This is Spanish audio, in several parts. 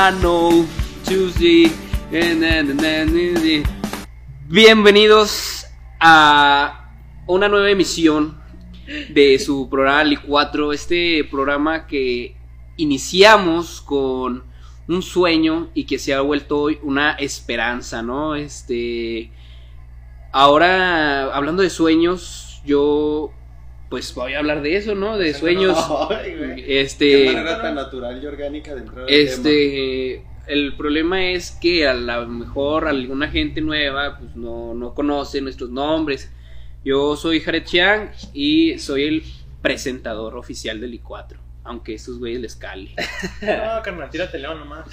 I know Tuesday. Bienvenidos a una nueva emisión de su programa Li 4, este programa que iniciamos con un sueño y que se ha vuelto hoy una esperanza, ¿no? Este ahora hablando de sueños, yo pues voy a hablar de eso, ¿no? De sueños. Ay, güey. Este Qué manera tan natural y orgánica de entrar al Este, el problema es que a lo mejor alguna gente nueva pues no, no conoce nuestros nombres. Yo soy Jared Chiang y soy el presentador oficial del I4, aunque esos güeyes les cale. No, carnal, tírate león nomás.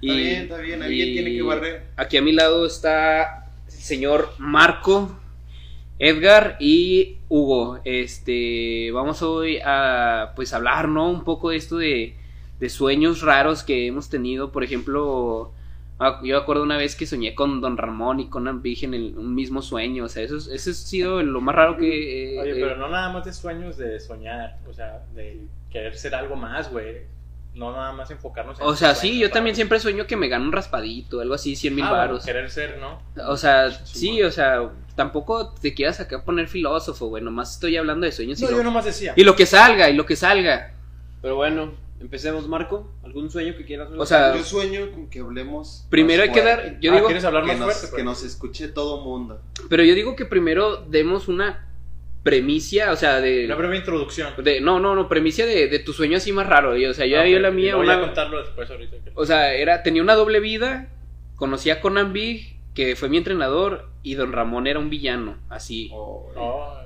Y, Está bien, está bien, alguien tiene que barrer. Aquí a mi lado está el señor Marco, Edgar y Hugo. Este, vamos hoy a pues hablar, ¿no? Un poco de esto de, de sueños raros que hemos tenido. Por ejemplo, ah, yo acuerdo una vez que soñé con Don Ramón y con Ambig en el- un mismo sueño. O sea, eso, es- eso ha sido lo más raro que... eh, Oye, eh, pero no nada más de sueños de soñar, o sea, de querer ser algo más, güey. No nada más enfocarnos en O sea, sí, yo también siempre sueño que me gano un raspadito, algo así, 100 mil Ah, bueno, varos. querer ser, ¿no? O sea, sí, o sea, tampoco te quieras acá poner filósofo, güey. Nomás estoy hablando de sueños y, No, lo, yo nomás decía. y lo que salga, y lo que salga. Pero bueno, empecemos, Marco. ¿Algún sueño que quieras O sea, Yo sueño con que hablemos. primero hay más que dar. Yo Ah, digo, ¿Quieres hablar que más nos, fuerte? que pues? nos escuche todo mundo. pero yo digo que primero demos una premicia, o sea, de. Una breve introducción. de- no, no, no, premicia de, de tu sueño así más raro. O sea, yo Ah, yo ok, la mía, ya una. contarlo después ahorita. O sea, era, tenía una doble vida. Conocí a Conan Big, que fue mi entrenador, y Don Ramón era un villano, así. Oh,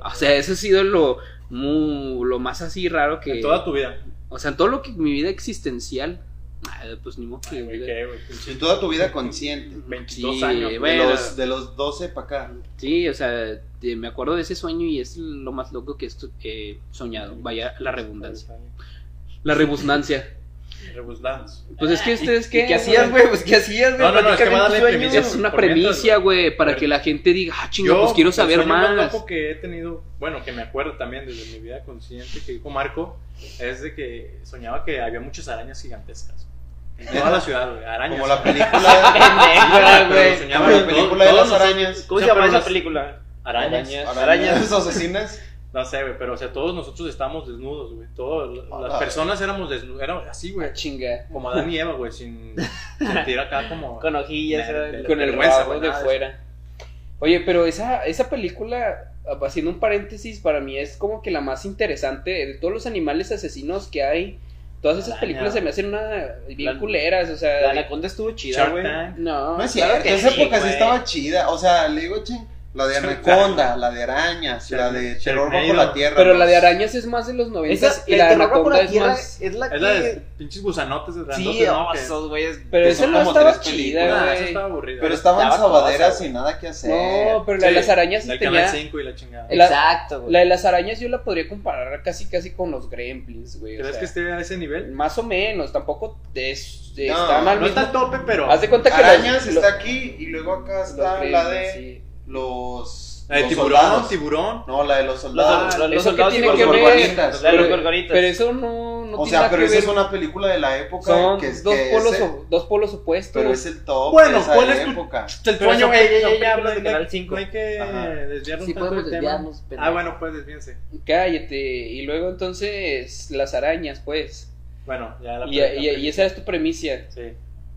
O sea, eso ha sido lo, mu- lo más así raro que. en toda tu vida. O sea, en todo lo que mi vida existencial. Ah, pues ni modo que. Ay, güey, qué, güey, pinche En toda tu vida consciente. 22 Sí, años. De, los, de los 12 para acá. Sí, o sea, de- me acuerdo de ese sueño y es lo más loco que he he soñado. Vaya la redundancia. La rebusnancia. Rebusdance. Pues es que ustedes qué. ¿Y qué hacías, güey? Pues ¿qué hacías, güey? No, no, no, es que Platícame va a tu darle sueño. premisa. Es una premicia, güey, para que la gente diga, ah, chinga, Yo, pues quiero saber más más. loco que he tenido, bueno, que me acuerdo también desde mi vida consciente que dijo Marco, es de que soñaba que había muchas arañas gigantescas. En toda la ciudad, güey, arañas. Como la película. Güey. Como la película de todos las arañas. ¿Cómo se llama esa película? Arañas. Arañas. Asesinas. No sé, güey, pero o sea, todos nosotros estábamos desnudos, güey. Todas las personas éramos desnudos, éramos así, güey. Chinga. Como Adán y Eva, güey, sin sentir acá como... Con hojillas. Nel- Con el vergüenza, rabo güey, de nada de fuera. Oye, pero esa, esa película, haciendo un paréntesis, para mí es como que la más interesante de todos los animales asesinos que hay. Todas esas películas se me hacen una bien La- culeras, o sea. La anaconda estuvo chida, güey. No, No es claro cierto, que esa sí, época sí estaba chida. O sea, le digo, che, la de Anaconda, la de arañas, la de terror bajo la tierra. pero la de arañas es más de los Esa, noventas y el la de anaconda la es más. es la la de pinches gusanotes de Sí, esos güeyes... Pero esa son no como estaba tres chida, güey. estaba aburrida. Pero estaban Estaba sabaderas sin nada que hacer. No, pero la de las arañas del tenía. Canal 5 y la chingada. La- Exacto, güey. La de las arañas yo la podría comparar casi casi con los gremlins, güey. ¿Crees que esté a ese nivel? Más o menos, tampoco es, No, No está al tope, pero... Haz de cuenta que Arañas está aquí y luego acá está la de. Los, La de los tiburón, soldados. tiburón. No, la de los soldados. los, los ¿eso qué soldados tiene y que los ver? La de los Pero- gorgonitas. Pero eso no, no o tiene sea, nada pero que esa ver. es una película de la época Son que es dos, que polos, ese- o- dos polos opuestos. pero es el top Bueno, de esa ¿cuál es tu- época. El sueño, güey, ya, ya habla de hay- Canal no 5. hay que desviarnos Sí tanto del tema. Ah, bueno, pues desvíense. Cállate. Y luego entonces las arañas, pues. Bueno, ya la Y, y- y esa es tu premisa. Sí.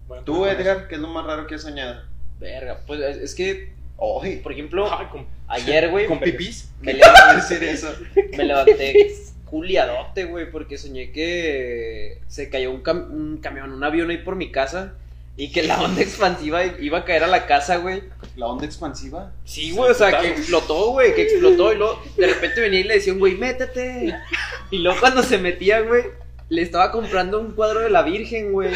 Bueno, Tú, pues, Edgar, ¿qué es lo más raro que has soñado? Verga, pues es es que, Oye, por ejemplo, Ay, con, ayer, güey, con me- pipís. me, ¿qué levanté, decir eso? me levanté culiadote, güey, porque soñé que se cayó un, cam- un camión, un avión ahí por mi casa y que la onda expansiva iba a caer a la casa, güey. ¿La onda expansiva? Sí, güey, o sea, que explotó, güey, que explotó y luego de repente venía y le decía, un güey, métete. Y luego cuando se metía, güey, le estaba comprando un cuadro de la Virgen, güey.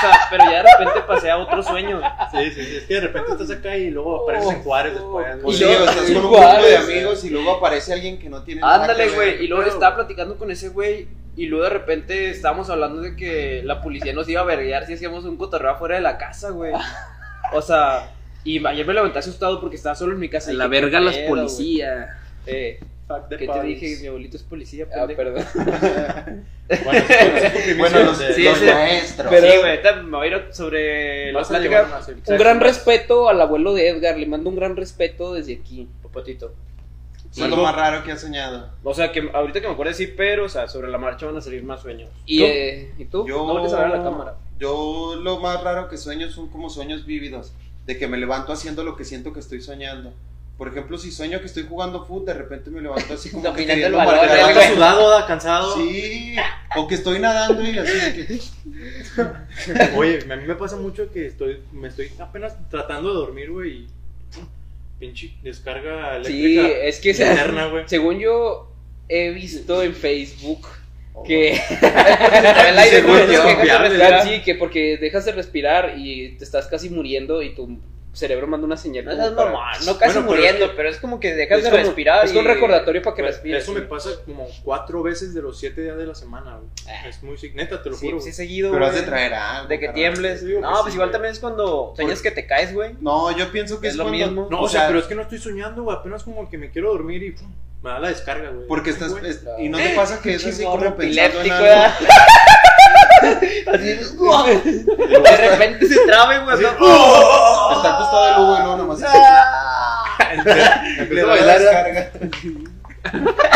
O sea, pero ya de repente pasé a otro sueño. Sí, sí, sí. Es que de repente estás acá y luego apareces en Juárez después. Y sí, luego- o estás con un grupo de amigos y luego aparece alguien que no tiene nada Ándale, güey. Y luego estaba platicando con ese güey. Y luego de repente estábamos hablando de que la policía nos iba a verguear si hacíamos un cotorreo afuera de la casa, güey. O sea, y ayer me levanté asustado porque estaba solo en mi casa. y la dije, ¿qué verga las policías. Eh, Fuck the ¿Qué te dije? Mi abuelito es policía, Ah, pendejo. perdón. Bueno, sí, sí, sí, sí, Bueno, los, sí, sí, los sí. maestros. Pero- sí, güey, ahorita me voy a ir sobre la Vas a llevar plática. sí. Un gran respeto al abuelo de Edgar, le mando un gran respeto desde aquí. Popotito. ¿Qué es lo más raro que has soñado? O sea, que ahorita que me acuerdo sí, pero, o sea, sobre la marcha van a salir más sueños. ¿Y, ¿Tú? eh, ¿y tú? Yo, No voltees a ver a la cámara. Yo lo más raro que sueño son como sueños vívidos, de que me levanto haciendo lo que siento que estoy soñando. Por ejemplo, si sueño que estoy jugando fútbol, de repente me levanto así como que el balón, marcar. Levantas sudado, da, cansado. Sí, o que estoy nadando y así de que... Oye, a mí me pasa mucho que estoy, me estoy apenas tratando de dormir, güey, y pinche descarga Sí, eléctrica es que se- eterna, güey. según yo he visto en Facebook que el aire, que que dejas de respirar, respirar. sí, que porque dejas de respirar y te estás casi muriendo y tu cerebro manda una señal. No para- mamá, no casi Bueno, muriendo, es pero es como que dejas Es de como- respirar. Es un recordatorio para que Pues, respires. Eso me pasa como cuatro veces de los siete días de la semana, güey. Ah. Es muy neta, te lo Sí, juro. sí, güey. seguido. Pero has de traer algo. De que tiembles. Digo No, sí, pues igual güey. también es cuando sueñas que te caes, güey. No, yo pienso que Es es, lo cuando- mismo. No, o o sea, sea, pero es que no estoy soñando, güey. Apenas como que me quiero dormir y pum, me da la descarga, güey. Porque estás... Güey. es- y no te pasa que es así como pensando en epiléptico, algo. Así, de repente se trabe, güey. ¿no? Está al costado del Hugo y luego nomás... Empiezo Le a bailar. descarga.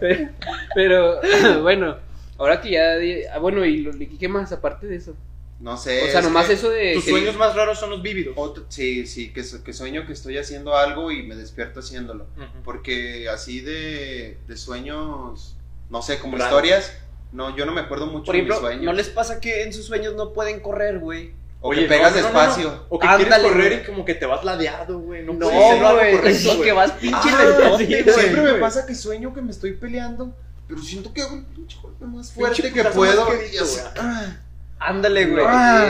Pero, pero, bueno, ahora que ya. ah, bueno, ¿y qué más aparte de eso? No sé. O sea, nomás eso de. Tus que- sueños más raros son los vívidos. Otro- sí, sí, que, que sueño que estoy haciendo algo y me despierto haciéndolo. Porque así de, de sueños, no sé, como historias, no, yo no me acuerdo mucho Por de mis sueños. ¿no les pasa que en sus sueños no pueden correr, güey? O que pegas no, despacio. no. O que Ándale, quieres correr güey. y como que te vas ladeado, güey. No, No, güey. correcto, Eso güey. que vas pinche Ah, lentote, sí, güey. Siempre me pasa que sueño que me estoy peleando, pero siento que hago un pinche golpe más fuerte Pinche que puedo. así, güey. ah, Ándale, güey. Ah.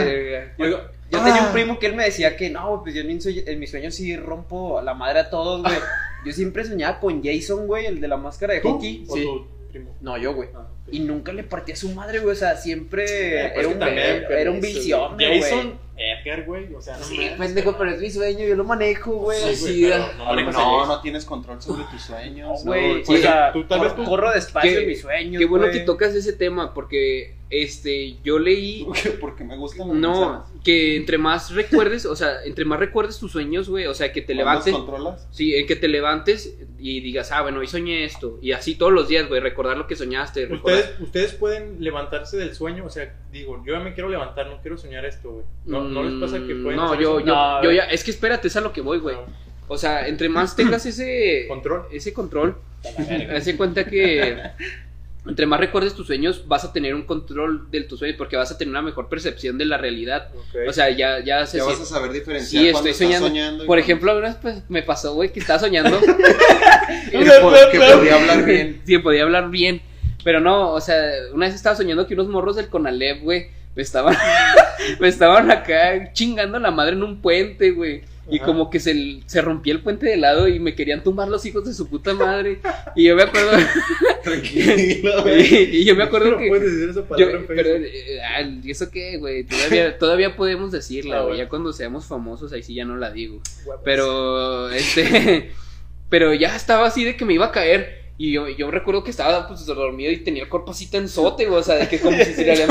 Yo tenía un Ah. primo que él me decía que no, pues yo en mis sueños, sueños sí rompo la madre a todos, güey. Yo siempre soñaba con Jason, güey, el de la máscara de ¿tú hockey. o Sí. tu primo? No, yo, güey. Ah. Y nunca le partía a su madre, güey. O sea, siempre Eh, pues era, un, también, era, un visión, güey. Jason Edgar, güey. O sea, no Sí, pendejo, pero es mi sueño, yo lo manejo, güey. Sí, Sí, güey, da- pero a lo manejas mejor el- no, no tienes control sobre tus sueños. No, güey. pues, o sea, tú- tal vez tú- corro despacio Qué- en mis sueños. Qué bueno que tocas ese tema porque este yo leí Porque me gustan las no que entre más recuerdes, o sea, entre más recuerdes tus sueños, güey, o sea, que te ¿Cuándo levantes, los controlas? sí, en que te levantes y digas, "Ah, bueno, hoy soñé esto" y así todos los días, güey, recordar lo que soñaste, recordar- Ustedes, ustedes pueden levantarse del sueño, o sea, digo, yo ya me quiero levantar, no quiero soñar esto, güey. No, no les pasa que Mm, pueden No, hacer yo, eso? yo, No, yo ya, es que espérate, es a lo que voy, güey. No. O sea, entre más tengas ese Control. ese control, hace cuenta que entre más recuerdes tus sueños, vas a tener un control de tus sueños porque vas a tener una mejor percepción de la realidad. O sea, ya, ya se Ya vas a saber diferenciar Sí, cuando estoy estás soñando. soñando. Por cuando- ejemplo, una vez pues, me pasó, güey, que estaba soñando. que, que podía hablar bien. Sí, podía hablar bien. Pero no, o sea, una vez estaba soñando que unos morros del Conalep, güey, me estaban, me estaban acá chingando la madre en un puente, güey. Y Ajá. como que se, se rompía el puente de lado y me querían tumbar los hijos de su puta madre. Y yo me acuerdo. Tranquilo, güey. y yo me acuerdo no que. puedes decir esa Yo, palabra en pero, eh, ah, ¿y eso qué, güey? Todavía, todavía podemos decirla, Ah, güey. Ya cuando seamos famosos, ahí sí ya no la digo. Pero, este. Pero ya estaba así de que me iba a caer. Y yo, yo recuerdo que estaba pues dormido y tenía el cuerpo así tensote, güey. O sea, de que como si se le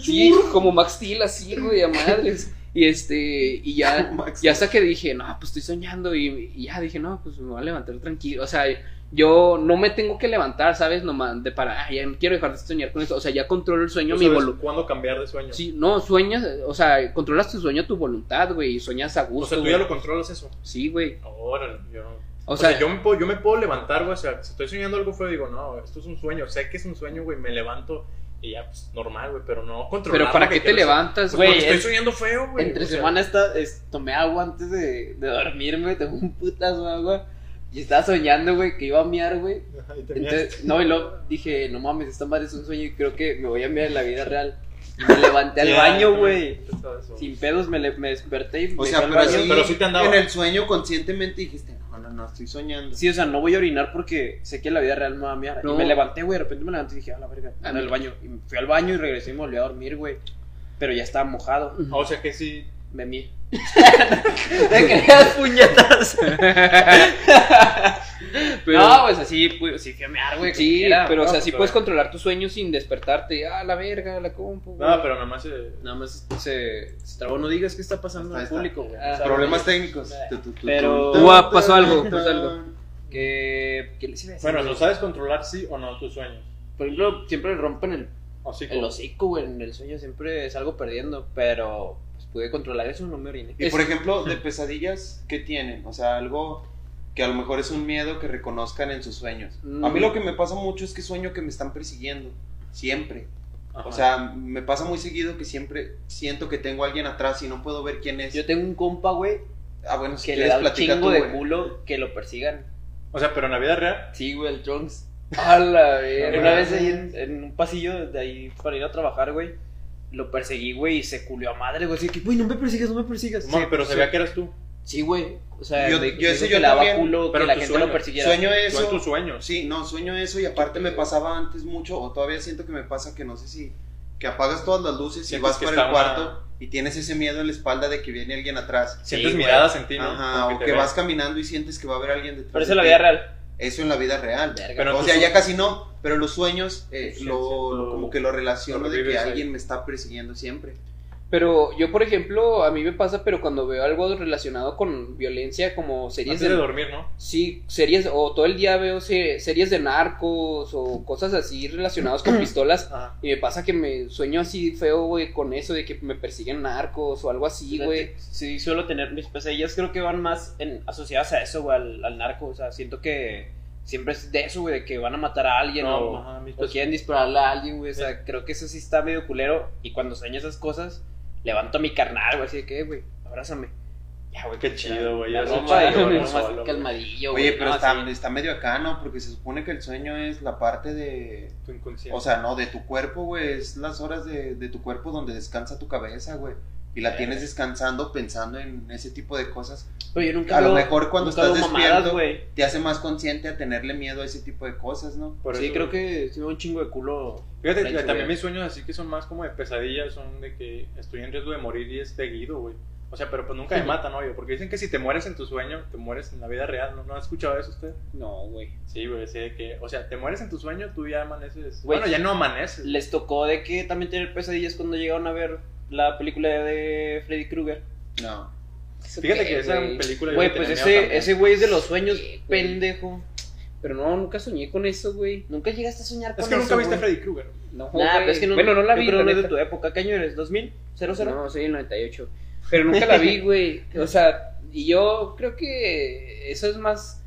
Sí, como Max Steel, así, güey, a madres. Y este, y ya, ya hasta que dije, no, pues estoy soñando. Y, y ya dije, no, pues me voy a levantar tranquilo. O sea, yo no me tengo que levantar, ¿sabes? Nomás de para, "Ay, ya no quiero dejar de soñar con esto. O sea, ya controlo el sueño, mi voluntad. cuándo cambiar de sueño. Sí, no, sueñas, o sea, controlas tu sueño, tu voluntad, güey, y sueñas a O gusto. sea, tú ya lo controlas eso. Sí, güey. Órale, yo no. O O, sea, sea, yo, me puedo, yo me puedo levantar, güey. O sea, si estoy soñando algo feo, digo, no, esto es un sueño. Sé que es un sueño, güey. Me levanto y ya, pues normal, güey. Pero no controlar. pero ¿para qué te levantas, Pues güey? porque estoy es- soñando feo, güey. Entre o sea, semana esta, es- tomé agua antes de, de dormirme, tomé un putazo de agua. Y estaba soñando, güey, que iba a miar, güey. Entonces, no, y luego dije, no mames, esta madre es un sueño y creo que me voy a mirar en la vida real. Y me levanté al baño, güey. Sin pedos me, le- me desperté y me O sea, al pero baño. sí, pero sí te andaba. en el sueño conscientemente dijiste, no, no, no, estoy soñando. Sí, o sea, no voy a orinar porque sé que en la vida real me va a miar. No. Y me levanté, güey, de repente me levanté y dije, a la verga, A ando al baño. Y fui al baño y regresé y me volví a dormir, güey. Pero ya estaba mojado. O sea que sí. Me mié. Me querías puñetas. Pero, No, pues así, pues, sí mear, güey. sí, quiera. pero o sea, No, sí puedes controlar tus sueños sin despertarte. Ah, la verga, la compu. güey. No, pero nada más se. Nada más se, se trabó. No digas qué está pasando al público, güey. Ah, O sea, Problemas técnicos. Pero- tu, pasó algo, pasó algo. Que, ¿qué les iba a decir? Bueno? ¿lo sabes controlar sí o no tus sueños? Por ejemplo, siempre rompen el, O sí, el hocico, güey. En el sueño siempre salgo perdiendo. Pero pues, pude controlar eso, no me oriné. Y por ejemplo, de pesadillas, ¿qué tienen? O sea, algo que a lo mejor es un miedo que reconozcan en sus sueños. A mí Mm. lo que me pasa mucho es que sueño que me están persiguiendo. Siempre. Ajá. O sea, me pasa muy seguido que siempre siento que tengo a alguien atrás y no puedo ver quién es. Yo tengo un compa, güey, Ah, bueno, si que le da un chingo tú, de güey. culo que lo persigan. O sea, pero en la vida real. Sí, güey, el Trunks. A la verga. Una vez ahí en, en un pasillo de ahí para ir a trabajar, güey, lo perseguí, güey, y se culió a madre, güey. Así que, güey, no me persigas, no me persigas. Mo- pero se sí. veía que eras tú. Sí, güey. O sea, Yo- de- yo ese yo culo que la tu gente sueño. lo persiguiera. Sueño Tú eso. en tus sueños. Sí, no, sueño eso y aparte me pasaba antes mucho, o todavía siento que me pasa que no sé si, que apagas todas las luces y vas para el cuarto una- y tienes ese miedo en la espalda de que viene alguien atrás. Sientes Sí, miradas en ti, ¿no? Ajá, o que vas caminando y sientes que va a haber alguien detrás. Pero eso de es la vida real. Eso en la vida real. Verga. Pero o sea, su- ya casi no, pero los sueños eh, Sí, lo, sí, lo- lo- como que lo relaciono lo de que ahí. alguien me está persiguiendo siempre. Pero yo, por ejemplo, a mí me pasa, pero cuando veo algo relacionado con violencia, como series Antes de de... dormir, ¿no? Sí, series, o todo el día veo se- series de narcos o cosas así relacionadas con pistolas. Ajá. Y me pasa que me sueño así feo, güey, con eso de que me persiguen narcos o algo así, güey. Sí, suelo tener mis pesadillas, creo que van más en, asociadas a eso, güey, al, al narco. O sea, siento que siempre es de eso, güey, de que van a matar a alguien No, o, ajá, mis o quieren dispararle a alguien, güey. O sea, creo que eso sí está medio culero. Y cuando sueño esas cosas, levanto a mi carnal, güey, así de que, "Eh, güey, abrázame. Ya, güey, Qué chido, güey, ya ¿no? calmadillo, güey. Oye, pero No, está, sí. está medio acá, ¿no? Porque se supone que el sueño es la parte de... Tu inconsciente. O sea, no, de tu cuerpo, güey, es las horas de, de tu cuerpo donde descansa tu cabeza, güey. Y la tienes descansando pensando en ese tipo de cosas. Pero yo nunca A lo mejor cuando estás mamadas, despierto güey. te hace más consciente a tenerle miedo a ese tipo de cosas, ¿no? Por Sí, eso- creo que da un chingo de culo. Fíjate, que también mis sueños así que son más como de pesadillas, son de que estoy en riesgo de morir y es seguido, güey. O sea, pero pues nunca me matan, obvio, porque dicen que si te mueres en tu sueño, te mueres en la vida real, ¿no? ¿No has escuchado eso usted? No, güey. Sí, güey, sí, de que, o sea, te mueres en tu sueño, tú ya amaneces. Güey, bueno, ya no amaneces. Les tocó de que también tener pesadillas cuando llegaron a ver la película de Freddy Krueger. No. Fíjate que esa güey. película Güey, pues ese, ese güey es de los sueños, Sí, pendejo. Pero no, nunca soñé con eso, güey. Nunca llegaste a soñar con Es que nunca eso, viste güey. Freddy Krueger. No, Nah, pero es que no, Bueno, no la vi, la no es de tu época. ¿Qué año eres? ¿2000? ¿00? No, soy el 98. Pero nunca la vi, güey. O sea, y yo creo que eso es más.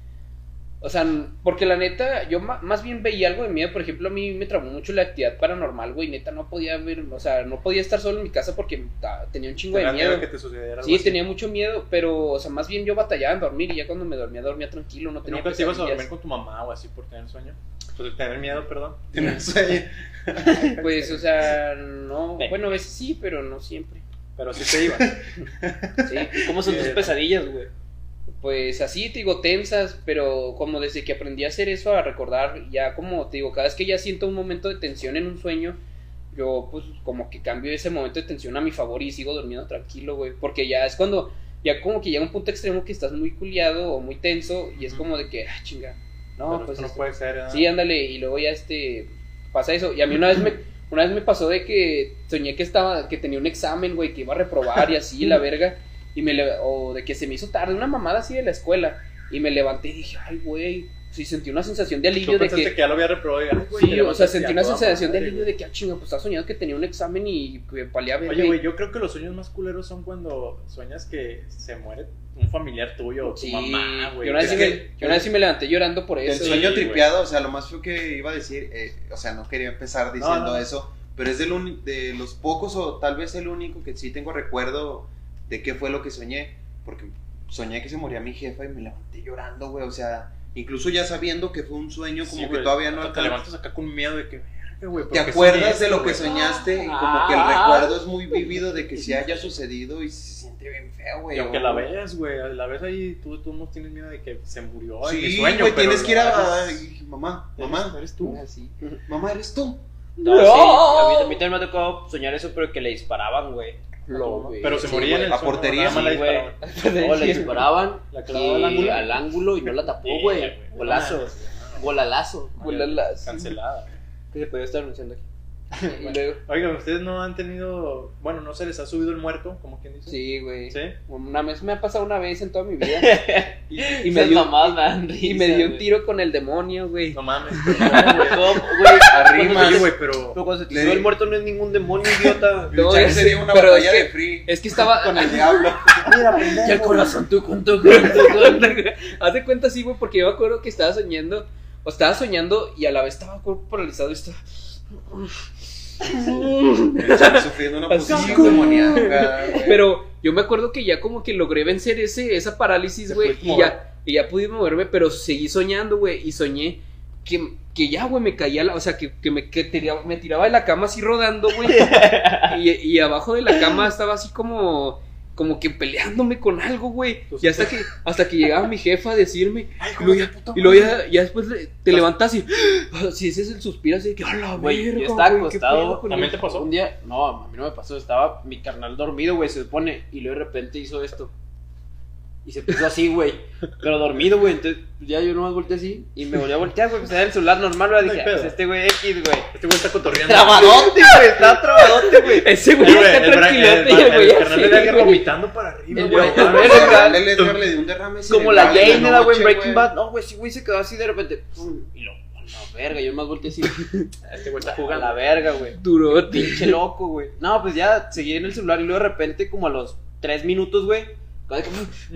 O sea, porque la neta, yo ma- más bien veía algo de miedo. Por ejemplo, a mí me tramó mucho la actividad paranormal, güey. Neta, no podía ver, o sea, no podía estar solo en mi casa porque tenía un chingo de miedo. que te sucediera algo Sí, así. tenía mucho miedo, pero, o sea, más bien yo batallaba en dormir y ya cuando me dormía, dormía tranquilo, no tenía ¿Nunca te ibas a dormir con tu mamá o así por tener sueño? Pues tener miedo, perdón. Tienes sueño. Pues, o sea, no, bueno, a veces sí, pero no siempre. Pero sí te ibas. Sí. ¿Y ¿Cómo son tus pesadillas, güey? Pues así, te digo, tensas, pero como desde que aprendí a hacer eso, a recordar, ya como te digo, cada vez que ya siento un momento de tensión en un sueño, yo pues como que cambio ese momento de tensión a mi favor y sigo durmiendo tranquilo, güey, porque ya es cuando, ya como que llega un punto extremo que estás muy culiado o muy tenso y es como de que, ah, chinga, no, Pero pues esto no este- puede ser. ¿eh? Sí, ándale, y luego ya este pasa eso. Y a mí una vez me una vez me pasó de que soñé que estaba que tenía un examen, güey, que iba a reprobar y así la verga y me le- o de que se me hizo tarde, una mamada así de la escuela y me levanté y dije, "Ay, güey." Sí, sentí una sensación de alivio de que, que, ya lo había reprobado y, ay, güey, Sí, o sea, sentí ya una sensación de madre, alivio güey. de que, ah, chinga, pues estaba soñando que tenía un examen y que verga. Oye, güey, yo creo que los sueños más culeros son cuando sueñas que se muere un familiar tuyo o tu Sí, mamá, güey. yo una vez sí me, que- yo una vez sí me levanté llorando por El eso. y- sueño güey. tripeado, o sea, lo más feo que iba a decir, eh, o sea, no quería empezar diciendo no. eso, pero es del uni- de los pocos o tal vez el único que sí tengo recuerdo de qué fue lo que soñé, porque soñé que se moría mi jefa y me levanté llorando, güey, o sea, incluso ya sabiendo que fue un sueño como Sí, que todavía no Te levantas acá con miedo de que, güey. ¿Te ¿pero qué acuerdas de lo que soñaste? Y como que el Ah. recuerdo es muy vivido de que sí haya sucedido y se siente bien feo, güey. Y aunque la ves, güey, la ves ahí, tú, tú no tienes miedo de que se murió Sí, sueño, güey, pero tienes que ir a... mamá, mamá, Eres tú. Ah, sí. mamá, eres tú. No, sí, a mí, a mí también me ha tocado soñar eso, pero que le disparaban, güey. Lo. Pero se Sí, moría en el a suelo, portería, sí, güey. disparaban. No, le disparaban La y al ángulo. al ángulo y no la tapó, güey. Golazo. Golalazo. Golazo. Cancelada. Que se podía estar anunciando aquí. Y Oigan, ¿ustedes no han tenido, bueno, no se les ha subido el muerto, como quien dice? Sí, güey. ¿Sí? Una vez me ha pasado una vez en toda mi vida. Y, y me dio, me dan y risa, me dio un tiro con el demonio, güey. No mames. ¿Cómo, güey? Arriba. Sí, güey, pero... Pero cuando se te Le- el muerto no es ningún demonio, idiota. No, es- sería una pero batalla es que- de free Es que estaba. con el diablo. Y el corazón tú con tu con tu con tu- Haz de cuenta así, güey, porque yo me acuerdo que estaba soñando. O estaba soñando y a la vez estaba paralizado y estaba. Están sufriendo una posición demoníaca. güey. Pero yo me acuerdo que ya como que logré vencer ese, esa parálisis, güey. Y ya, y ya pude moverme, pero seguí soñando, güey. Y soñé que, que ya, güey, me caía, la, o sea, que, que me, que tiraba, me tiraba de la cama así rodando, güey. y, y abajo de la cama estaba así como, como que peleándome con algo, güey. Y hasta que, hasta que llegaba mi jefa a decirme, Ay, y luego ya, de puta y luego madre. ya, ya después le- te levantas y, si ese es el suspiro así de que, a la Güey, yo estaba güey, ¿qué pedo acostado. ¿También eso?" te pasó? Un día, no, a mí no me pasó. Estaba mi carnal dormido, güey, se supone. Y luego de repente hizo esto. Y se puso así, güey. Pero dormido, güey. Entonces ya yo nomás volteé así. Y me volví a voltear, güey. Pues era el celular normal, güey. Dije, pues este güey X, güey. Este güey está cotorreando. Trabadote, güey. Estaba trabadote, güey. Ese güey está tranquilote, el- el güey el carnal vomitando para arriba, El güey. el Edgar le dio un derrame Como la Jane, ¿no, güey, en Breaking. Bad. No, güey, sí, güey, se quedó así de repente. pum, Y lo, a la verga. Yo más volteé así. Este güey está A jugando. la verga, güey. Durote. Pinche loco, güey. No, pues ya seguí en el celular y luego de repente, como a los tres minutos, güey.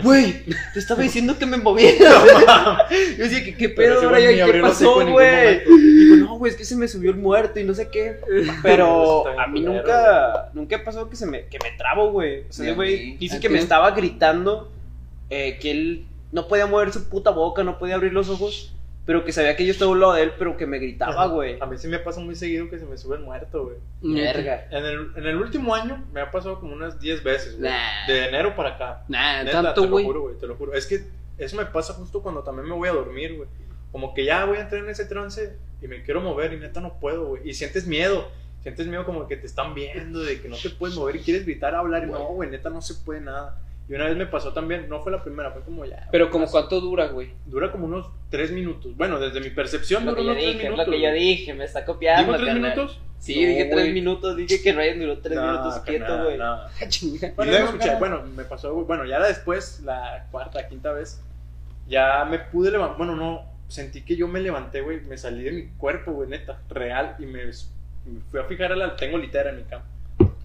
Güey, te estaba diciendo que me moviera. Yo decía, ¿qué, qué pedo ahora ya? ¿Qué pasó, güey? Digo, no, güey, es que se me subió el muerto y no sé qué. Pero bien a mí nunca, nunca ha pasado que se me, que me trabo, güey. O sea, güey dice ¿A que me estaba gritando eh, que él no podía mover su puta boca, no podía abrir los ojos, pero que sabía que yo estaba a un lado de él, pero que me gritaba, güey. A mí sí me pasa muy seguido que se me sube el muerto, güey. Verga. En el, en el último año me ha pasado como unas 10 veces, güey. Nah. De enero para acá. Nah, Neta, tanto, te lo juro, güey, te lo juro. Es que eso me pasa justo cuando también me voy a dormir, güey. Como que ya voy a entrar en ese trance y me quiero mover y neta no puedo, güey. Y sientes miedo. Sientes miedo como que te están viendo, de que no te puedes mover y quieres gritar, hablar. Y no, güey, neta no se puede nada. Y una vez me pasó también, no fue la primera, fue como ya. Pero como cuánto dura, güey. Dura como unos 3 minutos. Bueno, desde mi percepción duró unos 3 dije, es minutos. lo que yo dije, me está copiando. ¿Digo 3 carnal. minutos? Sí, No, dije tres güey. minutos, dije que Ryan duró tres No, minutos quieto, güey. no. Chinga. Bueno, ¿Y no luego, escuché, bueno, me pasó, güey, bueno, ya después, la cuarta, quinta vez, ya me pude levantar, bueno, no, sentí que yo me levanté, güey, me salí de mi cuerpo, güey, neta, real, y me, me fui a fijar a la, tengo litera en mi cama,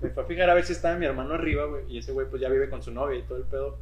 me fui a fijar a ver si estaba mi hermano arriba, güey, y ese güey pues ya vive con su novia y todo el pedo,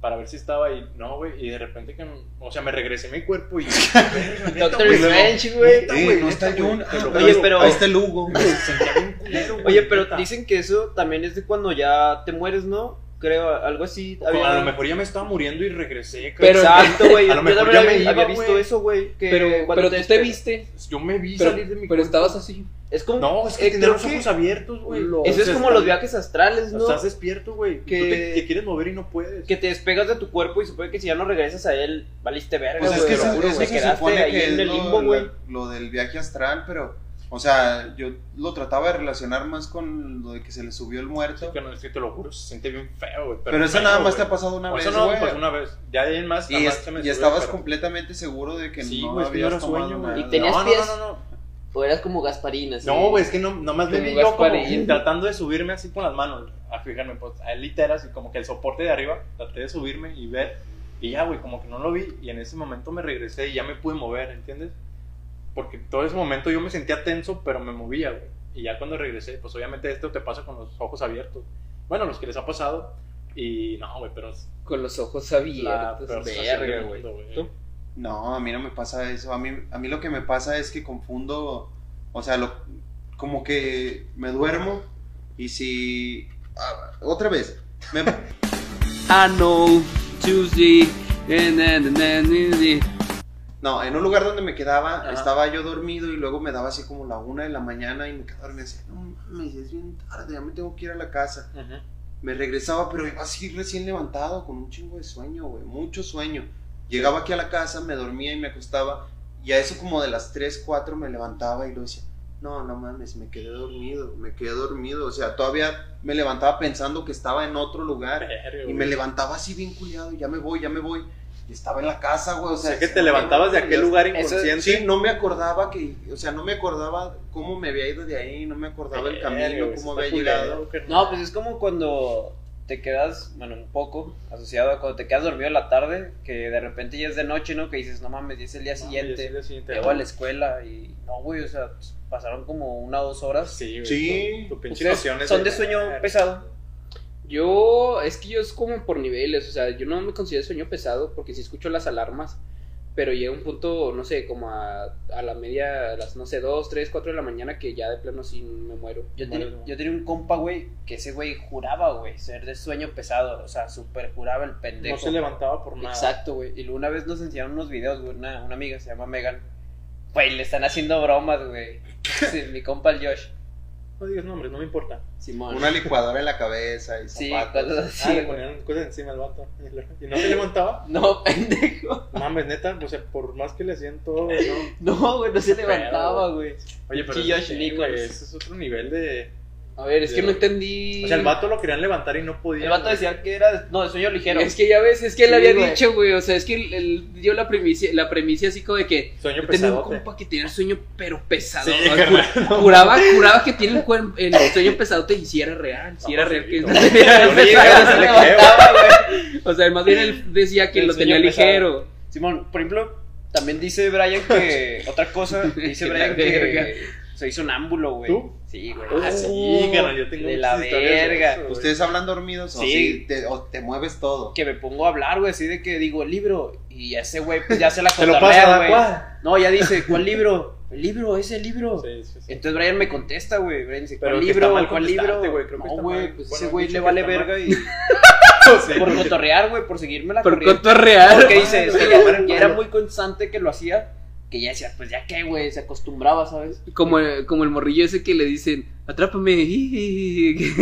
para ver si estaba ahí, no, güey, y de repente que, o sea, me regresé a mi cuerpo y... Doctor güey, Strange, güey. no está Jun. Ah, Oye, pero- Ahí está el Hugo. me sentía bien culero, güey, Oye, pero dicen que eso también es de cuando ya te mueres, ¿no? Creo, algo así. A lo mejor ya me estaba muriendo y regresé. Pero-. Exacto, güey. A Yo lo mejor ya me había, iba, había visto eso, güey. Pero, pero tú te despertas- viste. Yo me vi Pero, salir de mi pero cuerpo. estabas así. Es como. No, es que eh, los que ojos abiertos, güey. Eso es sea, como los viajes astrales, ¿no? Estás despierto, güey. Que- Tú te, te quieres mover y no puedes. Que te despegas de tu cuerpo y supone que si ya no regresas a él, valiste verga, Pues güey. es que te quedaste ahí en el limbo, güey. lo del viaje astral, pero, o sea, yo lo trataba de relacionar más con lo de que se le subió el muerto. Que no, es que te lo juro, se siente bien feo, güey. Pero eso feo, nada más te ha pasado una O vez, Eso no me güey. pasó una vez. Ya de ahí en más, Y, jamás es- se me y subió, estabas pero- completamente seguro de que Sí, no no habías tomado sueño, nada. Y tenías no, no, pies. no, no, no. O eras como Gasparín, así. No, güey, es que no, nomás me vi yo como tratando de subirme así con las manos, a fijarme, pues, a literas y como que el soporte de arriba, traté de subirme y ver, y ya, güey, como que no lo vi, y en ese momento me regresé y ya me pude mover, ¿entiendes? Porque todo ese momento yo me sentía tenso, pero me movía, güey, y ya cuando regresé, pues obviamente esto te pasa con los ojos abiertos, bueno, los que les ha pasado, y no, güey, pero Con los ojos abiertos. verga, güey. No, a mí no me pasa eso. A mí, a mí lo que me pasa es que confundo, o sea, lo, como que me duermo y si... ah, otra vez. Me, I know Tuesday. and then- no, en un lugar donde me quedaba, Ajá. estaba yo dormido y luego me daba así como la una de la mañana y me quedaba dormido y decía, no mames, es bien tarde, ya me tengo que ir a la casa. Me regresaba, pero iba así recién levantado, con un chingo de sueño, güey, mucho sueño. Llegaba aquí a la casa, me dormía y me acostaba, y a eso como de las 3, 4 me levantaba y lo decía, No, no mames, me quedé dormido, me quedé dormido. O sea, todavía me levantaba pensando que estaba en otro lugar. Y me levantaba así bien culiado, ya me voy, ya me voy. Y estaba en la casa, güey. O O sea, que te levantabas de aquel lugar Eso- inconsciente. Sí, no me acordaba que, o sea, no me acordaba cómo me había ido de ahí, no me acordaba el Verga, camino, güey, cómo había llegado. No, pues es como cuando te quedas, bueno, un poco asociado a cuando te quedas dormido en la tarde, que de repente ya es de noche, ¿no? Que dices, no mames, ya es el día No, siguiente, ya es el día siguiente. llego a la escuela y no, güey, o sea, pues, pasaron como una o dos horas. Sí, güey. Sí. Tu, tu pinche ¿Ustedes noción es son de sueño pesado? Yo, es que yo es como por niveles, o sea, yo no me considero sueño pesado porque si escucho las alarmas, pero llega un punto, no sé, como a, a la media, a las, no sé, 2, 3, 4 de la mañana que ya de plano sí me muero. Yo, tenía- no. yo tenía un compa, güey, que ese güey juraba, güey, ser de sueño pesado, o sea, súper juraba el pendejo. No se levantaba por nada. Exacto, güey. Y luego una vez nos enseñaron unos videos, güey. Una, una amiga se llama Megan. Güey, le están haciendo bromas, güey. Sí, mi compa el Josh. No digas nombres, no me importa. Simón. Una licuadora en la cabeza y Sí, zapatos. cosas Ah, así. le güey. ponían cosas encima al vato. Y no se levantaba. No, pendejo. Mames, neta, o sea, por más que le hacían todo, no. No, güey, no se levantaba, güey. Oye, pero Sí, eso Josh sí, Nichols. güey, ese es otro nivel de... A ver, es que no entendí. O sea, el vato lo querían levantar y no podía. El vato güey. decía que era, no, de sueño ligero. Es que ya ves, es que él Sí, había güey. dicho, güey, o sea, es que él, él dio la premisa, la premisa así como de que Sueño yo tenía un pesadote. compa que tenía sueño pero pesado. Sí, ¿no? juraba, juraba que tiene el, cuer- el sueño pesado y si era real, si era real que no. tenía No le pesado, digas, se le levantaba, güey. O sea, más bien él decía que El lo tenía pesado. ligero. Simón, por ejemplo, también dice Brian que. otra cosa, dice Brian que. Verga. Soy sonámbulo, güey. ¿Tú? Sí, güey. Ah, sí, carnal, yo tengo De la historias de verga. eso. ¿Ustedes hablan dormidos o, Sí. sí te, o te mueves todo? que me pongo a hablar, güey, así de que digo el libro y ese güey pues ya se la pasa, güey. No, ya dice, ¿cuál libro? El libro, ese libro. Sí, sí, sí. Entonces Brian me contesta, güey. Brian dice, Pero ¿cuál está libro? mal ¿Cuál libro? güey, creo que no, güey, pues Bueno, ese güey le vale verga mal. y Sí, por cotorrear, güey, por seguirme la Por corriente. cotorrear. Porque dice, es que Pero ya, ya era muy constante que lo hacía, que ya decía, pues ya qué, güey, se acostumbraba, ¿sabes? Como, como el morrillo ese que le dicen, atrápame.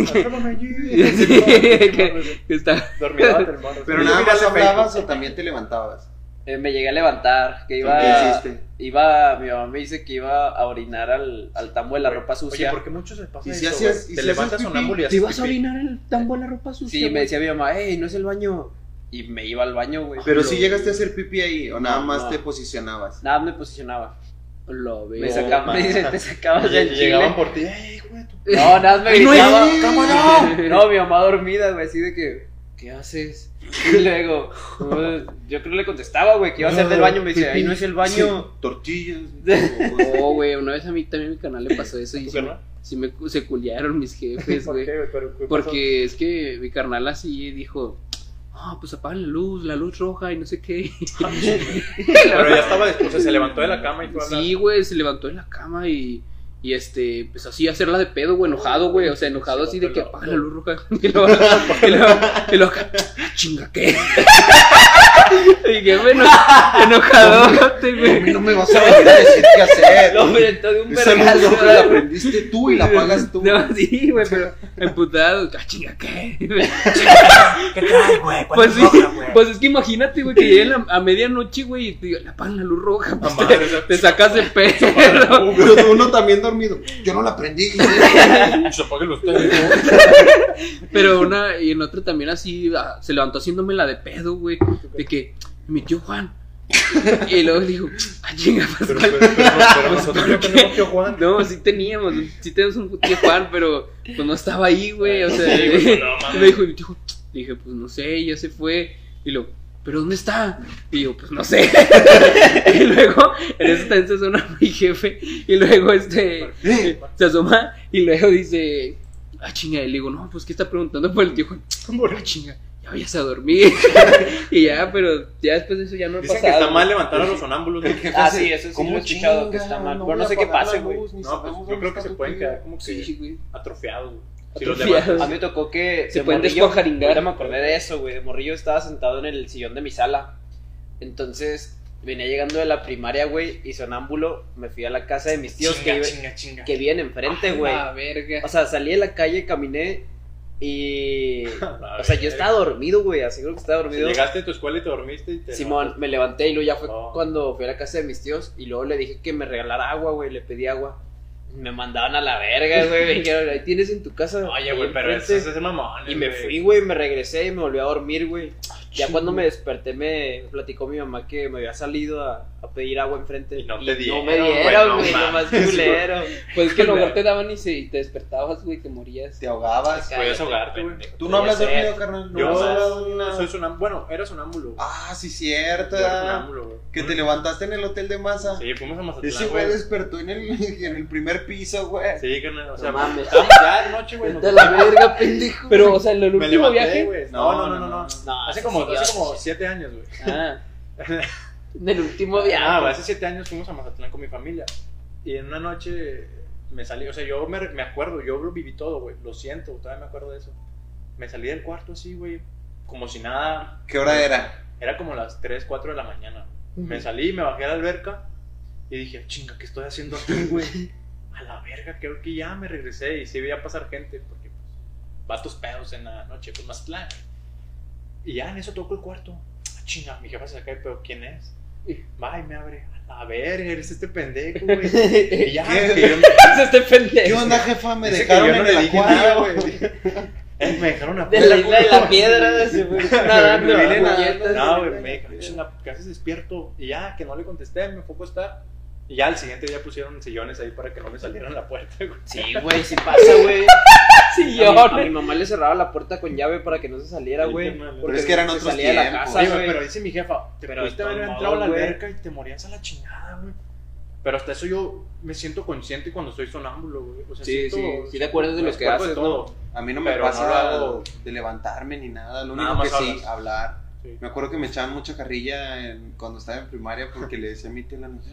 Atrápame que- está- el morro. Pero nada más hablabas o también te levantabas. Eh, me llegué a levantar, que ¿Qué iba, hiciste? iba, mi mamá me dice que iba a orinar al, al tambo de la ropa Oye, sucia. ¿por qué mucho se pasa Y si eso, hacías- güey? y Te si levantas sonámbulo y ¿Te vas a pipí. orinar el tambo de la ropa sucia? Sí, me güey? decía mi mamá, hey, no es el baño. Y me iba al baño, güey. Pero si llegaste a hacer pipí ahí o nada No, más no. te posicionabas. Nada me posicionaba. Lo veo. Me No, sacaba, me dice, te sacabas del chile. Llegaban por ti. ¡Ey, güey! No, nada más me no gritaba. es- ¿Cómo no? No, mi mamá dormida, güey, así de que, ¿qué haces? Y luego, yo creo que le contestaba, güey, que iba a hacer del baño. Me dice, ahí no es el baño. Sí, tortillas. Oh, güey, una vez a mí también en mi canal le pasó eso y ¿Tu sí, carnal? sí me se culiaron mis jefes, ¿Por güey. qué, güey? Pero, ¿qué pasó? Porque es que mi carnal así dijo, ah, pues apagan la luz, la luz roja y no sé qué. Pero ya estaba después, se levantó de la cama y fue a. Sí, güey, se levantó de la cama y, y este, empezó así hacerla de pedo, güey, enojado, güey, o sea, enojado así de que apaga la luz roja. Y luego, y luego, y luego acá, "Ah, chinga, ¿qué? Y que, bueno, enojado, A mí güey. no me vas a venir a decir qué hacer. No, hombre, entonces un vergazo, la güey. prendiste tú y la apagas tú. No, sí, güey, pero emputado, ah, chinga, ¿qué? ¿Qué traes, güey? Pues sí, pues es que imagínate, güey, que lleguen a, a medianoche, güey, y te digan, apagan la luz roja, pues te, sacas de pedo. Pero uno también dormido. Yo no la prendí. Se apaguen los. Pero una, y en otra también así, ah, se levantó haciéndome la de pedo, güey, de que, mi tío Juan. Y luego dijo, ah, chinga, pues, Pero, ¿cuál? pero, pero, pero nosotros no tenemos tío Juan. No, sí teníamos, sí tenemos un tío Juan, pero pues no estaba ahí, güey, o sea, Sí, güey, no, mames. y me dijo, mi tío Juan, dije, pues no sé, ya se fue, y luego, ¿pero dónde está? Y yo, pues no sé, y luego, en eso también se asoma mi jefe, y luego este, se asoma, y luego dice, ah, chinga, y le digo, no, pues, ¿qué está preguntando por el tío Juan? Ah, chinga, ya vayas a dormir, y ya, pero ya después de eso ya no Dicen pasado. que está mal levantar a los sonámbulos. Ah, sí, eso sí ¿cómo lo he escuchado, chinga? que está mal. No Bueno, no sé qué pase, güey. No, pues yo creo que se pueden quedar como que Sí, güey. atrofiados, güey. Si los Atrofiados. levantas. A mí me tocó que. Se de pueden morrillo- descuajaringar. ahorita me acordé de eso, güey. De morrillo estaba sentado en el sillón de mi sala. Entonces venía llegando de la primaria, güey, y sonámbulo me fui a la casa de mis tíos que, Chinga, vive- chinga, chinga. que viven enfrente, güey. Ah, verga. O sea, salí de la calle, caminé y. O sea, yo estaba dormido, güey. Así creo que estaba dormido. Llegaste a tu escuela y te dormiste y te. Simón, me levanté y luego ya fue No. cuando fui a la casa de mis tíos y luego le dije que me regalara agua, güey, le pedí agua. Me mandaban a la verga, güey. Me dijeron, ahí tienes en tu casa. Oye, güey, pero eso enfrente". es ese mamón. Y me fui, güey, me regresé y me volví a dormir, güey. Ya cuando me desperté me platicó mi mamá que me había salido a, a pedir agua enfrente. Y no te No me dieron, güey, dieron, no güey, nomás culero. Pues es que a lo mejor te daban y, se, y te despertabas, güey, te morías. Te ahogabas. Puedes ahogarte, güey. Tú no hablas dormido, carnal. No Yo soy sonámbulo. Bueno, era sonámbulo. güey. Ah, sí, cierto. Yo era ¿verdad? sonámbulo, güey. Que te levantaste en el hotel de masa. Sí, fuimos a Mazatlán, Ese güey despertó en el, en el primer piso, güey. Sí, que no, o sea, No mames. ya de noche, güey. A la verga, pendejo. Pero, o sea, en el último viaje. No, no, no, no, Hace como, hace como siete años, güey. Ah, en el último viaje. Ah, güey, hace siete años fuimos a Mazatlán con mi familia. Y en una noche me salí, o sea, yo me, me acuerdo, yo lo viví todo, güey. Lo siento, todavía me acuerdo de eso. Me salí del cuarto así, güey, como si nada. ¿Qué hora era? Era como las 3, 4 de la mañana. Me salí, me bajé a la alberca y dije, chinga, ¿qué estoy haciendo aquí, güey? A la verga, creo que ya me regresé y sí veía pasar gente, porque pues, vatos pedos en la noche, pues más plan. Y ya en eso toco el cuarto. Ah, chinga, mi jefa se saca de pedo, ¿quién es? Y va y me abre. A verga, eres este pendejo, güey. Y ya, ¿Qué? que yo Es este pendejo. ¿Qué onda, jefa? Me Dice dejaron no en le el acuario. güey. Eh, me dejaron De afuera. la isla de la piedra, se fue nadando, No, güey. nadando. No, güey, me ¿qué haces despierto? Y ya, que no le contesté, me fue a. Y ya al siguiente día pusieron sillones ahí para que no me salieran la puerta, güey. Sí, güey, sí pasa, güey. Sí, A mi, a mi mamá le cerraba la puerta con llave para que no se saliera, Sí, güey. porque Pero es que eran se otros salía de la tiempos. casa, Sí, güey, pero dice mi jefa, te Pero pudiste haber entrado a la alberca y te morías a la chingada, güey. Pero hasta eso yo me siento consciente cuando estoy sonámbulo, güey. O sea, Sí, siento, sí, sí te acuerdas de me lo que haces, todo. A mí no me Pero no pasa lo hago. de levantarme ni nada. Lo Nada único que más sí, hablas. hablar. Sí. Me acuerdo que me echaban mucha carrilla en- cuando estaba en primaria porque le decía a mi tía la noche,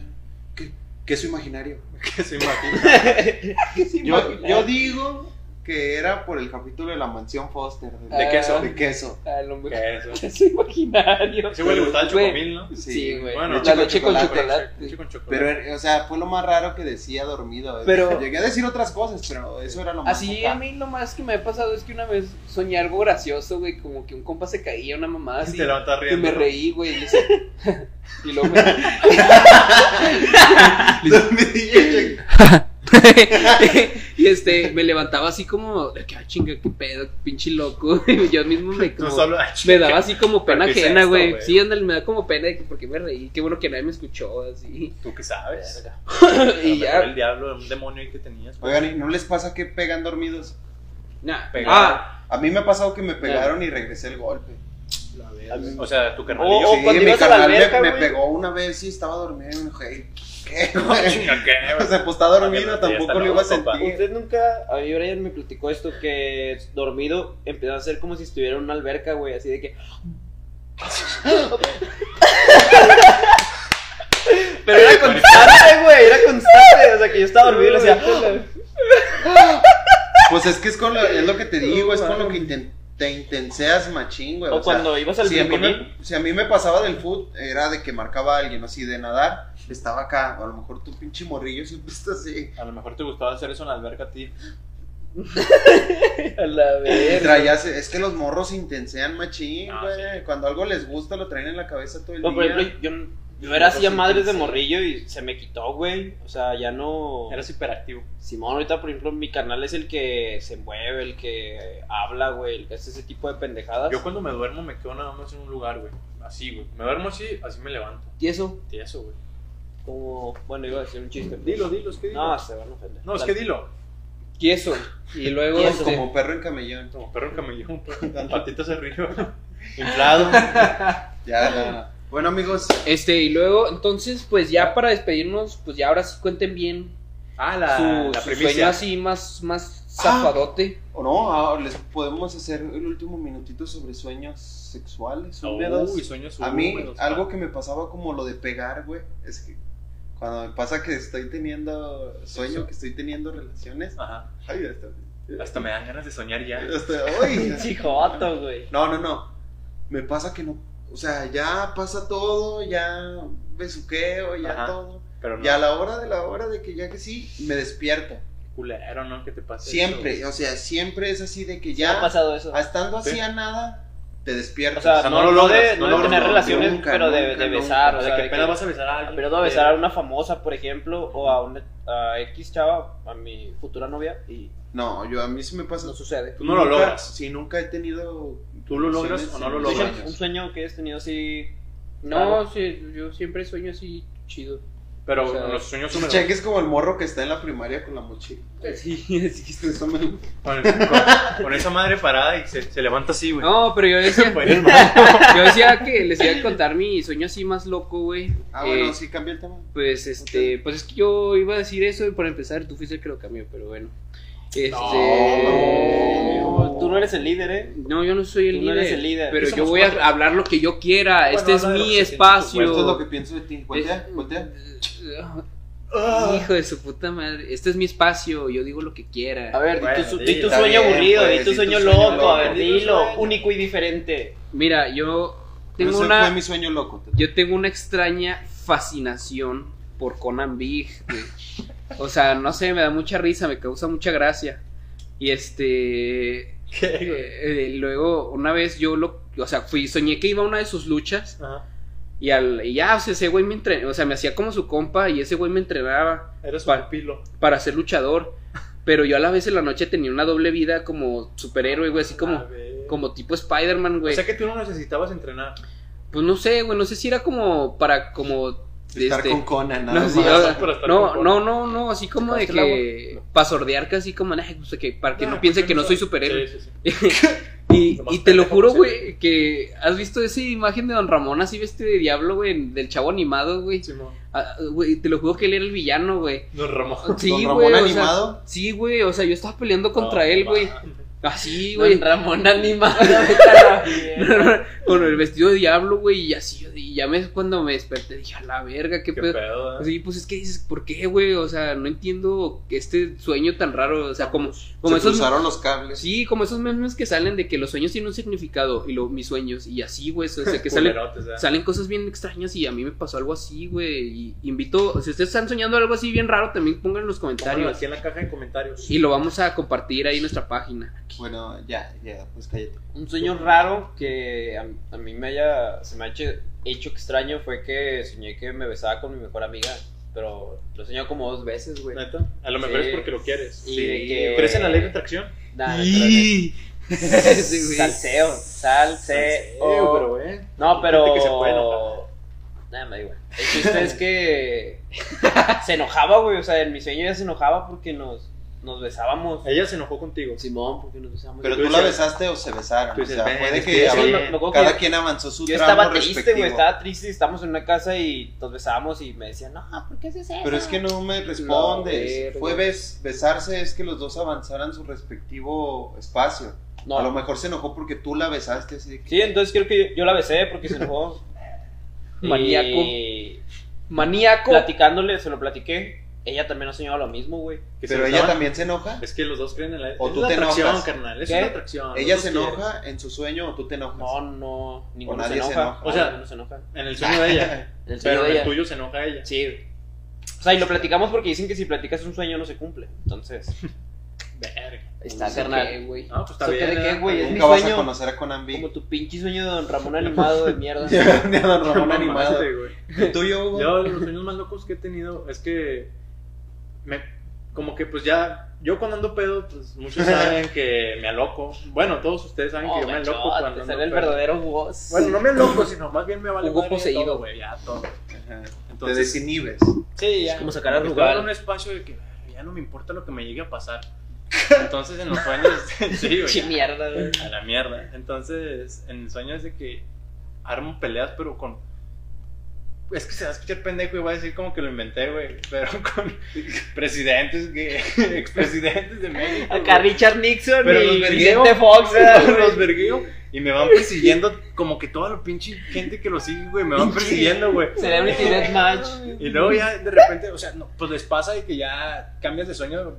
¿qué, ¿qué es su imaginario? Que se imagina. Yo, yo digo que era por el capítulo de la mansión Foster. De, ¿De queso? De queso. A lo mejor. ¿Qué es eso? Es imaginario. Ese güey le gustaba el chocomil, ¿no? Sí, güey. Bueno, la leche con chocolate. chocolate. Leche con chocolate. Pero, o sea, fue lo más raro que decía dormido. Pero- Llegué a decir otras cosas, pero eso era lo más Así acá. a mí lo más que me ha pasado es que una vez soñé algo gracioso, güey, como que un compa se caía, una mamada así. te levantas Y me ¿no? reí, güey. Y, ese- y luego me... y este, me levantaba así como, de que, ah, chinga, qué pedo, pinche loco. Y yo mismo me, como- solo. me daba así como pena ¿Pero qué es ajena, güey. Sí, ándale, me da como pena de que por qué me reí. Qué bueno que nadie me escuchó, así. ¿Tú qué sabes? y A lo mejor El ya. diablo, un demonio ahí que tenías. Oigan, ¿y no les pasa que pegan dormidos? Nah. Pegar. Ah, A mí me ha pasado que me pegaron y regresé el golpe. O sea, tu carnalillo. O- o cuando mi la carnal me- alberca, me, pegó una vez y estaba dormido y me ¿qué? ¿qué, o güey? sea, pues está dormido, tampoco lo iba a sentir. Usted nunca, a mí Brian me platicó esto, que dormido empezó a hacer como si estuviera en una alberca, güey, así de que... Pero era constante, güey, era constante, o sea que yo estaba dormido y le hacía... Pues es que es, con lo, es lo que te digo, es con lo que inten- te intenseas machín, güey. O o sea, cuando ibas al si a, mí me, si a mí me pasaba del foot, era de que marcaba a alguien, así de nadar, estaba acá. A lo mejor tu pinche morrillo siempre está así. A lo mejor te gustaba hacer eso en la alberca a ti. a la verga. traías- es que los morros se intensean machín, Ah, güey. Cuando algo les gusta, lo traen en la cabeza todo el No, por día. ejemplo, yo, yo era así a madres de morrillo y se me quitó, güey. O sea, ya no... Eras hiperactivo. Simón, ahorita, por ejemplo, mi carnal es el que se mueve, el que habla, güey, el que hace ese tipo de pendejadas. Yo cuando me duermo me quedo nada más en un lugar, güey. Así, güey. Me duermo así, así me levanto. ¿Y eso? Y eso, güey. Como... Bueno, iba a decir un chiste. Dilo, dilo, es que dilo. No, se van a ofender. No, es Dale. que dilo. ¿Y eso? Y luego... Y eso, este, como perro en camellón. Como perro en camellón, patitas arriba. Inflado. Ya, ya. Bueno, amigos, Este, y luego, entonces, pues ya para despedirnos, pues ya ahora sí cuenten bien Ah, la, su, la su sueño así más, más zafadote. o no, ahora les podemos hacer el último minutito sobre sueños sexuales, húmedos. Uy, sueños A mí, húmedos, algo pa. que me pasaba como lo de pegar, güey, es que cuando me pasa que estoy teniendo sueño, que estoy teniendo relaciones, Ajá. ay, hasta, Hasta me dan ganas de soñar ya. hasta, ay, Chijoto, güey. no, no, no, me pasa que no, o sea, ya pasa todo, ya besuqueo, ya Ajá. todo, Pero no. y a la hora de la hora de que ya que sí, me despierto, culero, ¿no? ¿Qué te pasa? siempre, o sea, siempre es así de que Ya ha pasado eso. estando así Sí. a nada, te despiertas. O sea, O sea, no, no lo no logras, de, no no de tener logras, relaciones, nunca, pero de, nunca, de besar. O o sea, que apenas que- vas a besar a alguien. pero a besar a una famosa, por ejemplo, o a una a X chava, a mi futura novia, y No, yo a mí sí me pasa. no sucede. Tú no lo logras. Sí, nunca he tenido. ¿Tú lo logras o no lo logras? Un sueño que has tenido así. No, Claro. sí, yo siempre sueño así chido. Pero O sea, los sueños húmedos. Cheque es como el morro que está en la primaria con la mochila. Sí, sí. Eso me- Con, con- con esa madre parada y se, se levanta así, güey. No, pero yo decía, Pues, hermano. yo decía que les iba a contar mi sueño así más loco, güey. Ah, Eh, bueno, sí, cambia el tema. Pues este, pues es que yo iba a decir eso y para empezar tú fuiste el que lo cambió, pero bueno. Este, No, Tú no eres el líder, ¿eh? No, yo no soy el Tú no líder. eres el líder. Pero yo voy cuatro. a hablar lo que yo quiera. Bueno, este es mi espacio. Esto es lo que pienso de ti. Voltea, voltea. Hijo de su puta madre. Este es mi espacio. Yo digo lo que quiera. A ver, Bueno, di tu, su- sí, di tu está sueño bien, aburrido, pues, di tu di tu sueño sueño loco, loco, a ver, dilo, único y diferente. Mira, yo tengo una. fue mi sueño loco. Yo tengo una extraña fascinación por Conan Big. O sea, no sé, me da mucha risa, me causa mucha gracia. Y este. Eh, eh, luego, una vez yo lo. O sea, fui, soñé que iba a una de sus luchas. Ajá. Y, al, y ya, o sea, ese güey me entrenaba. O sea, me hacía como su compa y ese güey me entrenaba Eres un Pa- pilo. para ser luchador. Pero yo a la vez en la noche tenía una doble vida como superhéroe, güey, así como, como tipo Spider-Man, O güey. sea que tú no necesitabas entrenar. Pues no sé, güey, no sé si era como para como Estar este, con Conan, no, nada sí, o sea, no, con no, no, no, así como de Sacaste que para sordear casi como "Ay, pues, que para que no, pues, piense que no soy superhéroe. Sí, sí, sí. Y, y te lo juro, güey, que has visto esa imagen de Don Ramón así veste de diablo, güey, del chavo animado, güey. Ah, Güey, te lo juro que él era el villano, güey. Don Ramón. Sí, Don güey. Ramón o sea, animado. sí, güey, o sea, yo estaba peleando contra No, él, güey. Así, güey. Don Ramón animado, vete a la mierda. Con el vestido de diablo, güey, y así, y ya me, cuando me desperté dije, a la verga, qué, Qué pedo. pedo, ¿eh? Sí, pues es que dices, ¿por qué, güey? O sea, no entiendo este sueño tan raro. O sea, como, como Se esos. cruzaron los cables. Sí, como esos memes que salen de que los sueños tienen un significado y lo, mis sueños. Y así, güey. O sea, que salen, ¿eh? salen cosas bien extrañas y a mí me pasó algo así, güey. Y invito, si ustedes están soñando algo así bien raro, también pongan en los Pónganlo comentarios. aquí en la caja de comentarios. Y lo vamos a compartir ahí en nuestra página. Bueno, ya, ya, pues cállate. Un sueño raro que a, a mí me haya, se me ha hecho, hecho extraño fue que soñé que me besaba con mi mejor amiga, pero lo soñé como dos veces, güey. ¿Neta? A lo mejor Sí. es porque lo quieres. Y Sí. de que... ¿Crees en la ley de atracción? Nah, Y-. Sí, güey. Salseo, salseo. pero, güey. No, pero. Que se puede enojar. Nada, me da igual. El chiste es que. se enojaba, güey. O sea, en mi sueño ella se enojaba porque nos, nos besábamos. Ella se enojó contigo. Simón, porque nos besábamos. Pero tú tú la besaste o se besaron. tú O sea, "Ven, puede es que, sí, cada que quien avanzó su Yo tramo estaba triste, respectivo. güey. Estaba triste. Estábamos en una casa y nos besábamos y me decían, no, ¿por qué haces eso? Pero es que no me respondes. Fue bes- besarse es que los dos avanzaran su respectivo espacio. No. A lo mejor se enojó porque tú la besaste así de que- Sí, entonces creo que yo, yo la besé porque se enojó. Maníaco. Y Maníaco. platicándole, se lo platiqué. Ella también ha soñado lo mismo, güey. Se Pero ella también se enoja. Es que los dos creen en la O es tú la te atracción, enojas. carnal. Es ¿Qué? una atracción. Ella se enoja en su sueño o tú te enojas. No, no, ninguno se nadie se enoja. enoja. O sea, ninguno se enoja. En el sueño de ella. En el sueño pero de en el ella. tuyo se enoja ella. Sí. O sea, y lo platicamos porque dicen que si platicas un sueño no se cumple. Entonces, Verga. está, carnal. qué, güey. No, pues está ¿Eso qué bien. de qué, ¿eh? güey? Es mi Nunca vas a sueño. conocer a Conan Big. Como tu pinche sueño de Don Ramón animado de mierda. De Don Ramón animado. güey. ¿El tuyo, Hugo? Yo, los sueños más locos que he tenido es que. Me, como que, pues ya. Yo cuando ando pedo, pues muchos saben que me aloco. Bueno, todos ustedes saben que Oh, yo me aloco cuando te ando sale el pedo. verdadero voz. Bueno, no me aloco, sino más bien me vale Hugo poseído. güey, ya todo. Ajá. Te Entonces- desinhibes. Sí, Es como sacar a en un espacio de que ya no me importa lo que me llegue a pasar. Entonces en los sueños, sí, güey. Ya. mierda, güey. A la mierda. Entonces, en el sueño es de que armo peleas, pero con. Es que se va a escuchar pendejo y voy a decir como que lo inventé, güey. Pero con presidentes, expresidentes de México. Acá güey. Richard Nixon Pero y. Vicente Fox. Los vergueo y me van persiguiendo como que toda la pinche gente que lo sigue, güey. Me van persiguiendo, güey. Celebrity Deathmatch. Y luego ya de repente, o sea, no, pues les pasa y que ya cambias de sueño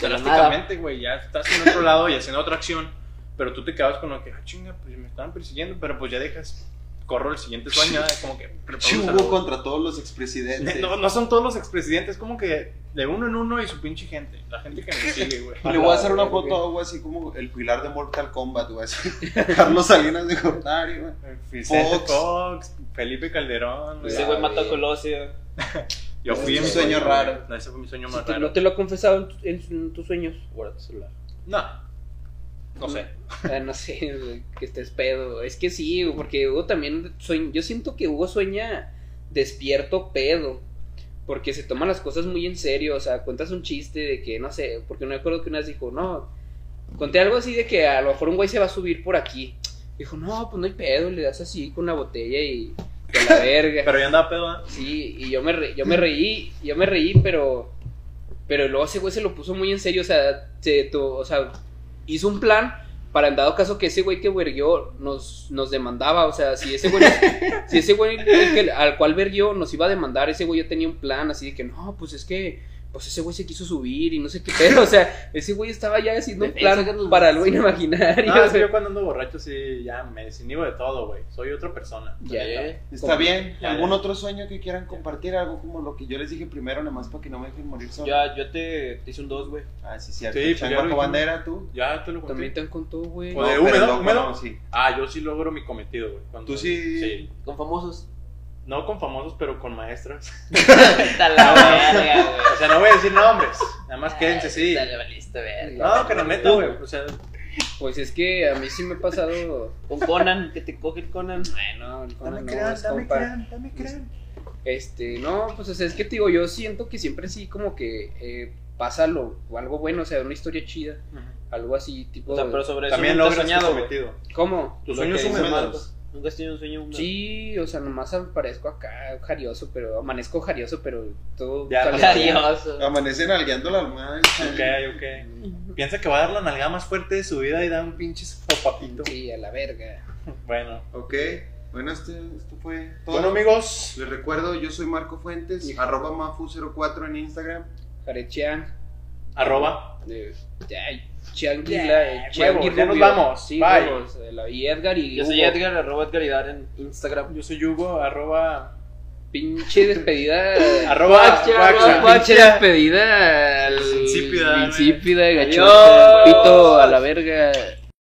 De drásticamente, güey. Ya estás en otro lado y haciendo otra acción. Pero tú te quedas con lo que, ah, chinga, pues me estaban persiguiendo. Pero pues ya dejas corro el siguiente sueño, ¿eh? como que saludo. contra todos los expresidentes. No, no son todos los expresidentes, como que de uno en uno y su pinche gente. La gente que me sigue, güey. Y le voy a hacer una foto, güey, así como el pilar de Mortal Kombat, güey. Carlos Salinas de Gortari, güey. Vicente Fox. Fox, Felipe Calderón. Ese güey. mató a Colosio. Yo fui en mi sueño raro. No, ese fue mi sueño Si más te- raro. ¿No te lo he confesado en, tu- en- en tus sueños? Guarda tu celular. No. No sé. Ah, no sé, que estés pedo. Es que sí, porque Hugo también sueña. Yo siento que Hugo sueña despierto pedo. Porque se toma las cosas muy en serio. O sea, cuentas un chiste de que, no sé, porque no me acuerdo que una vez dijo, no. Conté algo así de que a lo mejor un güey se va a subir por aquí. Dijo, no, pues no hay pedo, le das así con una botella y. De la verga. Pero ya andaba pedo, ¿eh? Sí, y yo me, re- yo me reí, yo me reí, pero pero luego ese güey se lo puso muy en serio, o sea, se, to- o sea, hizo un plan para en dado caso que ese güey que verguió nos, nos demandaba, o sea, si ese güey, si ese güey el que- al cual verguió nos iba a demandar, ese güey ya tenía un plan así de que no, pues es que pues ese güey se quiso subir y no sé qué pedo, o sea, ese güey estaba ya haciendo un plan para algo imaginario. No, o es que sea, yo cuando ando borracho sí, ya me desinhibo de todo, güey. Soy otra persona. ya, ya. Está bien. Ya, ¿Algún ya. otro sueño que quieran compartir? Algo como lo que yo les dije primero, nada más para que no me dejen morir solo. Ya, yo te, te hice un dos, güey. Ah, sí, cierto. Sí, pues ya Chango bandera, tú. Ya te lo conté. También te contó, güey. O de No, húmedo, húmedo. no, sí. Ah, yo sí logro mi cometido, güey. Tú sí- Sí. Con famosos. No con famosos, pero con maestras. Está la verga, güey. O sea, no voy a decir nombres. Nada más quédense así. Dale, valiste verga. No, neta, güey. O sea, Pues es que a mí sí me ha pasado Con Conan, que te coge el Conan. Bueno, el Conan Dame no, es dame compa. crán, dame crán. Este, no, pues o sea, es que te digo, yo siento que siempre sí como que eh, pasa lo, o algo bueno, o sea, una historia chida, algo así, tipo... O sea, pero sobre también eso nunca has logras tu soñado, güey. cometido. ¿Cómo? Tus Lo sueños que dice húmedos. Nunca has tenido un sueño húmedo. Sí, o sea, nomás aparezco acá jarioso, pero amanezco jarioso, pero todo... Ya, sale ya, bien. Adiós. Amanecen algueando la almohada. Ok, ok. Piensa que va a dar la nalgada más fuerte de su vida y da un pinche sopapito. Sí, a la verga. Bueno. Ok, bueno, este, esto fue todo. Bueno, amigos. Les recuerdo, yo soy Marco Fuentes, arroba mafu04 en Instagram. Jarechean, Arroba. de... Ya, Chiangui, Ya, la- Chiangui huevos, ya nos vamos. Sí, eh, la- y Edgar y Yo soy Hugo. Edgar, arroba Edgar Hidar en Instagram. Yo soy Hugo, arroba. Pinche despedida. Arroba Guacha, guacha. Pinche despedida. al- Insípida, Insípida, gachota. Pito a la verga.